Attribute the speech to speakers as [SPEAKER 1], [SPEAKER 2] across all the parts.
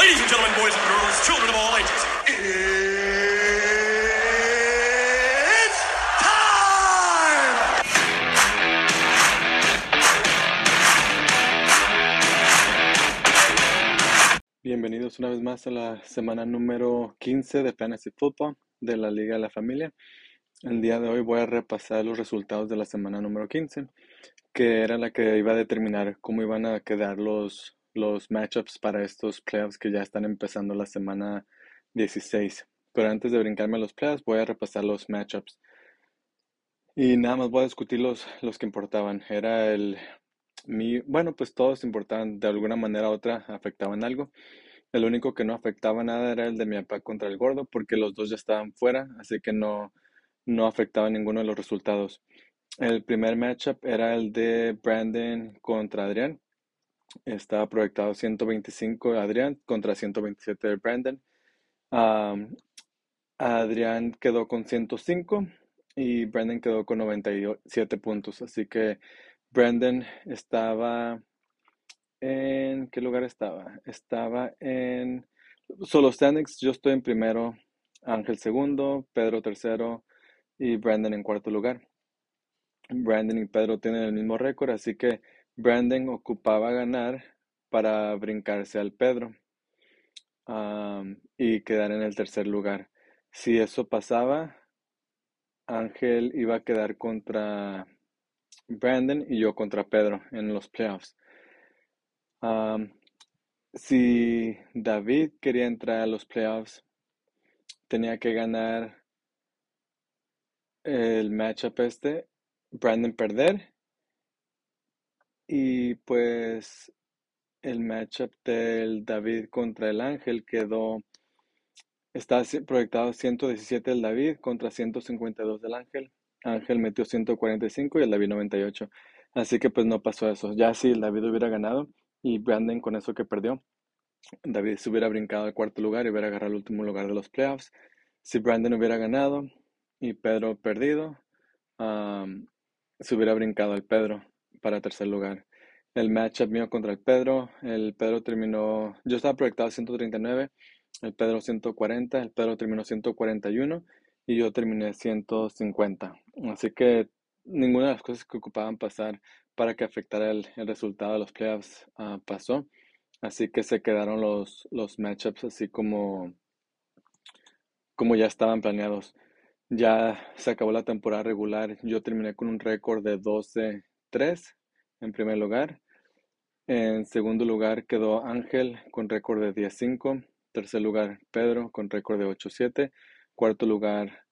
[SPEAKER 1] Ladies and gentlemen, boys and girls, children of all ages, it's time!
[SPEAKER 2] Bienvenidos una vez más a la semana número 15 de Fantasy Football de la Liga de la Familia. El día de hoy voy a repasar los resultados de la semana número 15, que era la que iba a determinar cómo iban a quedar los, los matchups para estos playoffs que ya están empezando la semana 16. Pero antes de brincarme los playoffs, voy a repasar los matchups. Y nada más voy a discutir los, los que importaban. Era el, mi, bueno, pues todos importaban de alguna manera u otra, afectaban algo. El único que no afectaba nada era el de mi papá contra el gordo, porque los dos ya estaban fuera, así que no, no afectaba ninguno de los resultados. El primer matchup era el de Brandon contra Adrián. Estaba proyectado 125 de Adrián contra 127 de Brandon. Adrián quedó con 105 y Brandon quedó con 97 puntos. Así que Brandon estaba en... ¿Qué lugar estaba? Estaba en... Solo standings, yo estoy en primero, Ángel segundo, Pedro tercero y Brandon en cuarto lugar. Brandon y Pedro tienen el mismo récord, así que Brandon ocupaba ganar para brincarse al Pedro y quedar en el tercer lugar. Si eso pasaba, Ángel iba a quedar contra Brandon y yo contra Pedro en los playoffs. Si David quería entrar a los playoffs, tenía que ganar el matchup este, Brandon perder y pues el matchup del David contra el Ángel quedó, está proyectado 117 el David contra 152 del Ángel. Ángel metió 145 y el David 98. Así que pues no pasó eso. Ya si el David hubiera ganado y Brandon con eso que perdió, David se hubiera brincado al cuarto lugar y hubiera agarrado el último lugar de los playoffs. Si Brandon hubiera ganado y Pedro perdido, se hubiera brincado al Pedro para tercer lugar. El matchup mío contra el Pedro, el Pedro terminó, yo estaba proyectado 139, el Pedro 140, el Pedro terminó 141 y yo terminé 150. Así que ninguna de las cosas que ocupaban pasar para que afectara el, resultado de los playoffs ah, pasó. Así que se quedaron los, los matchups así como, como ya estaban planeados. Ya se acabó la temporada regular. Yo terminé con un récord de 12-3 en primer lugar. En segundo lugar quedó Ángel con récord de 10-5. Tercer lugar Pedro con récord de 8-7. Cuarto lugar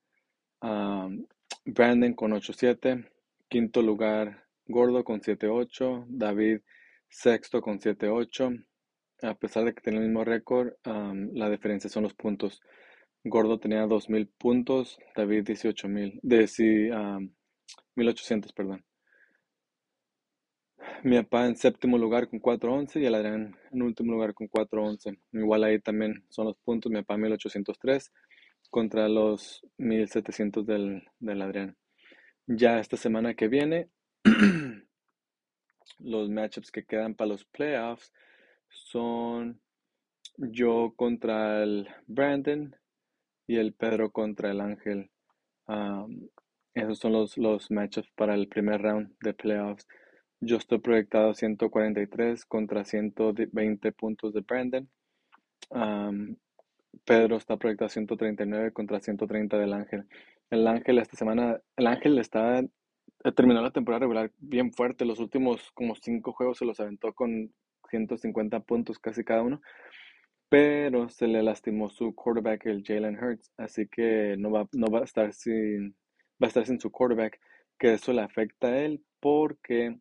[SPEAKER 2] Brandon con 8-7. Quinto lugar Gordo con 7-8. David sexto con 7-8. A pesar de que tiene el mismo récord, la diferencia son los puntos. Gordo tenía 2.000 puntos, David 18.000. De sí, 1.800, perdón. Mi papá en séptimo lugar con 4.11 y el Adrián en último lugar con 4.11. Igual ahí también son los puntos. Mi papá 1.803 contra los 1.700 del, del Adrián. Ya esta semana que viene, los matchups que quedan para los playoffs son yo contra el Brandon y el Pedro contra el Ángel. esos son los, los matchups para el primer round de playoffs. Yo estoy proyectado 143 contra 120 puntos de Brandon. Pedro está proyectado 139 contra 130 del Ángel. El Ángel esta semana, el Ángel está terminó la temporada regular bien fuerte. Los últimos como cinco juegos se los aventó con 150 puntos casi cada uno. Pero se le lastimó su quarterback, el Jalen Hurts. Así que no va, no va a estar sin, va a estar sin su quarterback. Que eso le afecta a él porque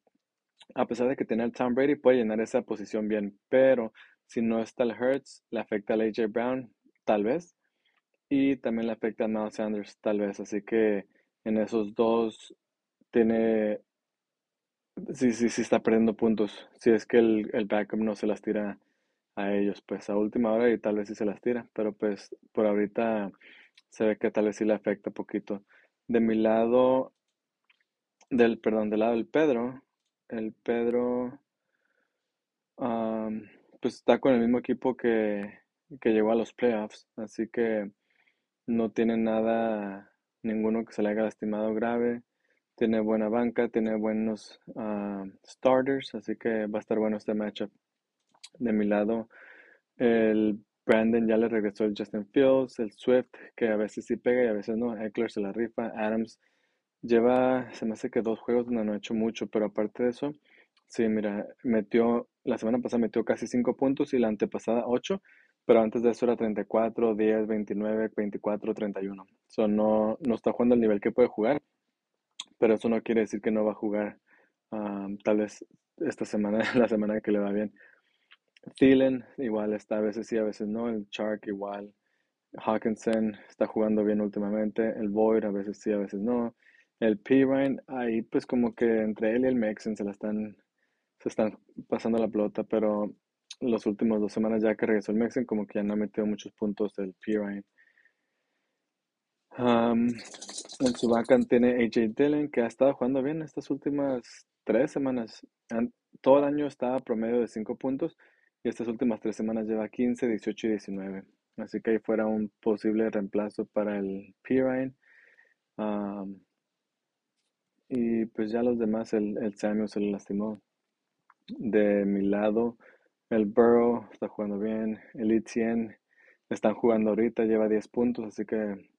[SPEAKER 2] a pesar de que tiene el Tom Brady, puede llenar esa posición bien. Pero si no está el Hurts, le afecta al AJ Brown, tal vez. Y también le afecta a Miles Sanders, tal vez. Así que en esos dos tiene. Sí, sí, sí está perdiendo puntos. Si es que el, el backup no se las tira a ellos, pues a última hora y tal vez sí se las tira. Pero pues por ahorita se ve que tal vez sí le afecta poquito. De mi lado, del, perdón, del lado del Pedro, el Pedro pues está con el mismo equipo que, que llegó a los playoffs, así que no tiene nada, ninguno que se le haya lastimado grave. Tiene buena banca, tiene buenos ah, starters, así que va a estar bueno este matchup. De mi lado, el Brandon ya le regresó el Justin Fields, el Swift, que a veces sí pega y a veces no. Eckler se la rifa. Adams lleva, se me hace que dos juegos donde no ha hecho mucho, pero aparte de eso, sí, mira, metió, la semana pasada metió casi cinco puntos y la antepasada ocho, pero antes de eso era 34, 10, 29, 24, 31. So, no, no está jugando al nivel que puede jugar, pero eso no quiere decir que no va a jugar ah, tal vez esta semana, la semana que le va bien. Thielen igual está, a veces sí, a veces no. El Shark igual. Hawkinson está jugando bien últimamente. El Boyd a veces sí, a veces no. El Pirine, ahí pues como que entre él y el Mexen se la están, se están pasando la pelota, pero los últimos dos semanas ya que regresó el Mexen como que ya no ha metido muchos puntos el Pirine. Um, en su banca tiene AJ Dillon que ha estado jugando bien estas últimas tres semanas. Todo el año estaba promedio de cinco puntos y estas últimas tres semanas lleva 15, 18 y 19. Así que ahí fuera un posible reemplazo para el Pirine. Y pues ya los demás, el, el Samuel se lo lastimó. De mi lado, el Burrow está jugando bien. El Etienne están jugando ahorita, lleva 10 puntos, así que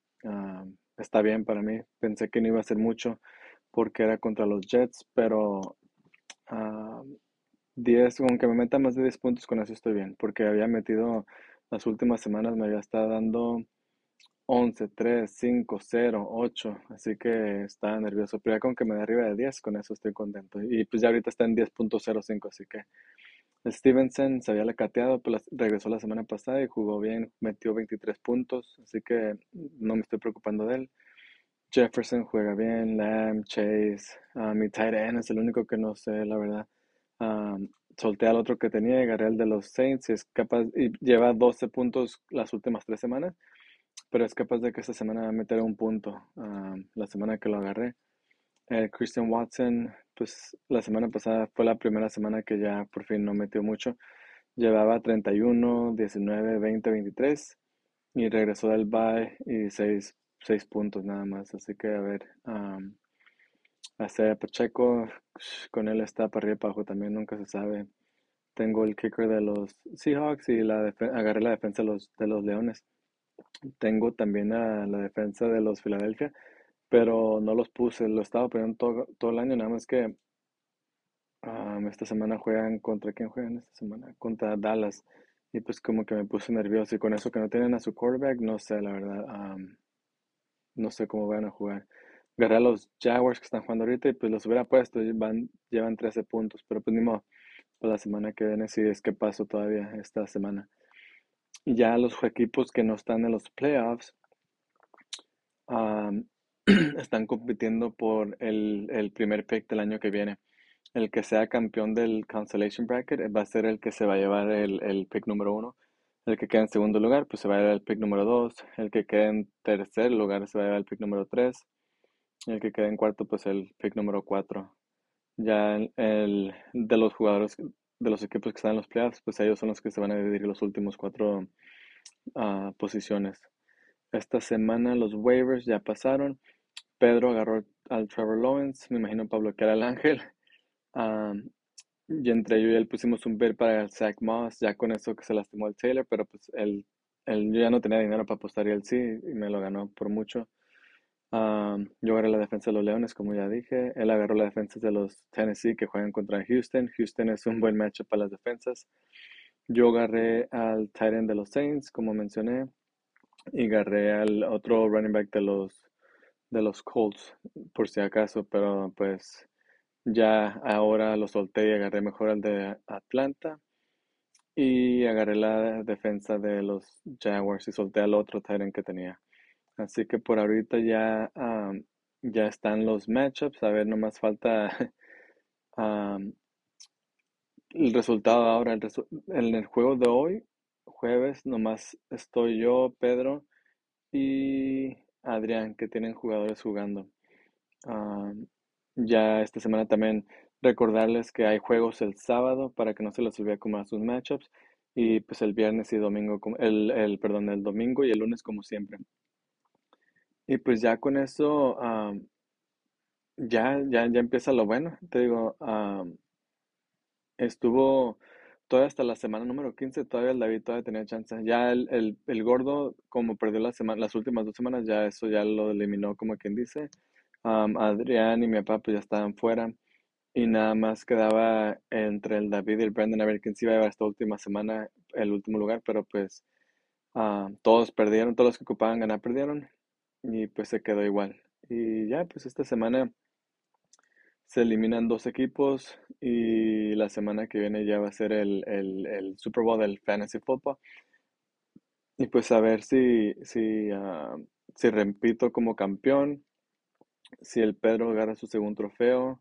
[SPEAKER 2] está bien para mí. Pensé que no iba a ser mucho porque era contra los Jets, pero 10, aunque me meta más de 10 puntos, con eso estoy bien, porque había metido las últimas semanas, me había estado dando 11, 3, 5, 0, 8, así que estaba nervioso, pero ya con que me dé arriba de 10, con eso estoy contento. Y pues ya ahorita está en 10.05, así que Stevenson se había cateado, pero regresó la semana pasada y jugó bien, metió 23 puntos, así que no me estoy preocupando de él. Jefferson juega bien, Lamb, Chase, uh, mi tight end es el único que no sé, la verdad. Um, solté al otro que tenía y agarré el de los Saints y es capaz, y lleva 12 puntos las últimas tres semanas, pero es capaz de que esta semana meter un punto, la semana que lo agarré. Eh, Christian Watson, pues la semana pasada fue la primera semana que ya por fin no metió mucho. Llevaba 31, 19, 20, 23 y regresó del bye y 6, puntos nada más. Así que a ver, Hasta Pacheco, con él está para arriba y para abajo también, nunca se sabe. Tengo el kicker de los Seahawks y la agarré la defensa de los, de los Leones. Tengo también a la defensa de los Philadelphia, pero no los puse, lo estaba poniendo todo, todo el año, nada más que esta semana juegan contra quién juegan esta semana, contra Dallas. Y pues como que me puse nervioso y con eso que no tienen a su quarterback, no sé, la verdad, no sé cómo van a jugar agarré a los Jaguars que están jugando ahorita y pues los hubiera puesto, van, llevan 13 puntos, pero pues ni modo, para la semana que viene si es que paso todavía esta semana. Ya los equipos que no están en los playoffs están compitiendo por el, el, primer pick del año que viene. El que sea campeón del Constellation Bracket va a ser el que se va a llevar el, el pick número uno. El que queda en segundo lugar, pues se va a llevar el pick número dos. El que queda en tercer lugar se va a llevar el pick número tres el que queda en cuarto, pues el pick número 4. Ya el, de los jugadores, de los equipos que están en los playoffs, pues ellos son los que se van a dividir los últimos cuatro uh, posiciones. Esta semana los waivers ya pasaron. Pedro agarró al Trevor Lawrence, me imagino Pablo que era el ángel. Um, y entre yo y él pusimos un bid para el Zach Moss, ya con eso que se lastimó el Taylor, pero pues él, él, yo ya no tenía dinero para apostar y él sí, y me lo ganó por mucho yo agarré la defensa de los Leones, como ya dije. Él agarró la defensa de los Tennessee que juegan contra Houston. Houston es un buen matchup para las defensas. Yo agarré al tight end de los Saints, como mencioné, y agarré al otro running back de los, de los Colts, por si acaso, pero pues ya ahora lo solté y agarré mejor al de Atlanta. Y agarré la defensa de los Jaguars y solté al otro tight end que tenía. Así que por ahorita ya, ya están los matchups. A ver, no más falta el resultado ahora. en el juego de hoy, jueves, nomás estoy yo, Pedro y Adrián, que tienen jugadores jugando. ya esta semana también recordarles que hay juegos el sábado para que no se les olvide como sus matchups. y pues el viernes y domingo, el, el, perdón, el domingo y el lunes como siempre. Y pues ya con eso, am, ya, ya, ya empieza lo bueno. Te digo, am, estuvo todavía hasta la semana número 15 todavía el David todavía tenía chance. Ya el, el, el gordo, como perdió la semana, las últimas dos semanas, ya eso ya lo eliminó, como quien dice. Am, Adrián y mi papá pues ya estaban fuera. Y nada más quedaba entre el David y el Brandon a ver quién se iba a llevar esta última semana el último lugar, pero pues ah, todos perdieron, todos los que ocupaban ganar perdieron y pues se quedó igual. Y ya, pues esta semana se eliminan dos equipos y la semana que viene ya va a ser el, el, el Super Bowl del Fantasy Football. Y pues a ver si, si, ah, si repito como campeón, si el Pedro agarra su segundo trofeo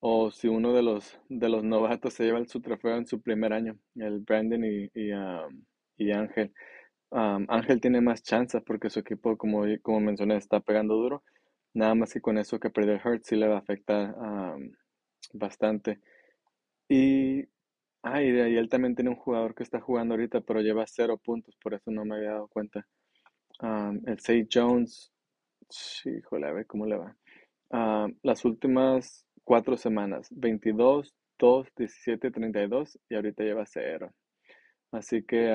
[SPEAKER 2] o si uno de los, de los novatos se lleva su trofeo en su primer año, el Brandon y, y, ah, y Ángel. Um, Ángel tiene más chances porque su equipo, como, como mencioné, está pegando duro. Nada más que con eso que perdió Hurt sí le va a afectar bastante. Y, ah, y, él también tiene un jugador que está jugando ahorita, pero lleva cero puntos, por eso no me había dado cuenta. El Say Jones, híjole, a ver cómo le va. Las últimas cuatro semanas, 22, 2, 17, 32 y ahorita lleva cero. Así que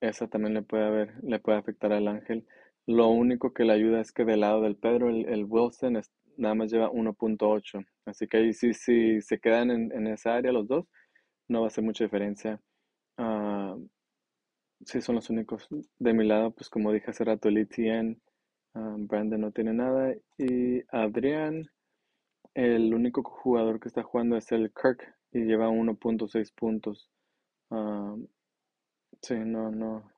[SPEAKER 2] esa también le puede haber, le puede afectar al Ángel. Lo único que le ayuda es que del lado del Pedro, el, el Wilson nada más lleva 1.8. Así que ahí sí, sí se quedan en, en esa área los dos, no va a hacer mucha diferencia. Ah, sí, son los únicos. De mi lado, pues como dije hace rato, el ETN, ah, Brandon no tiene nada. Y Adrián, el único jugador que está jugando es el Kirk y lleva 1.6 puntos. Ah, sí, no, no,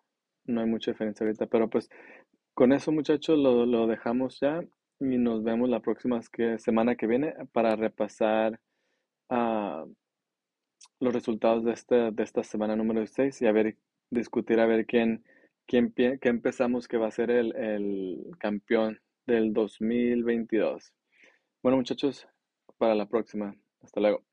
[SPEAKER 2] no hay mucha diferencia ahorita, pero pues con eso, muchachos, lo, lo dejamos ya y nos vemos la próxima semana que viene para repasar ah, los resultados de, este, de esta semana número 6 y a ver, discutir a ver quién, quién, empezamos que va a ser el, el campeón del 2022. Bueno, muchachos, para la próxima. Hasta luego.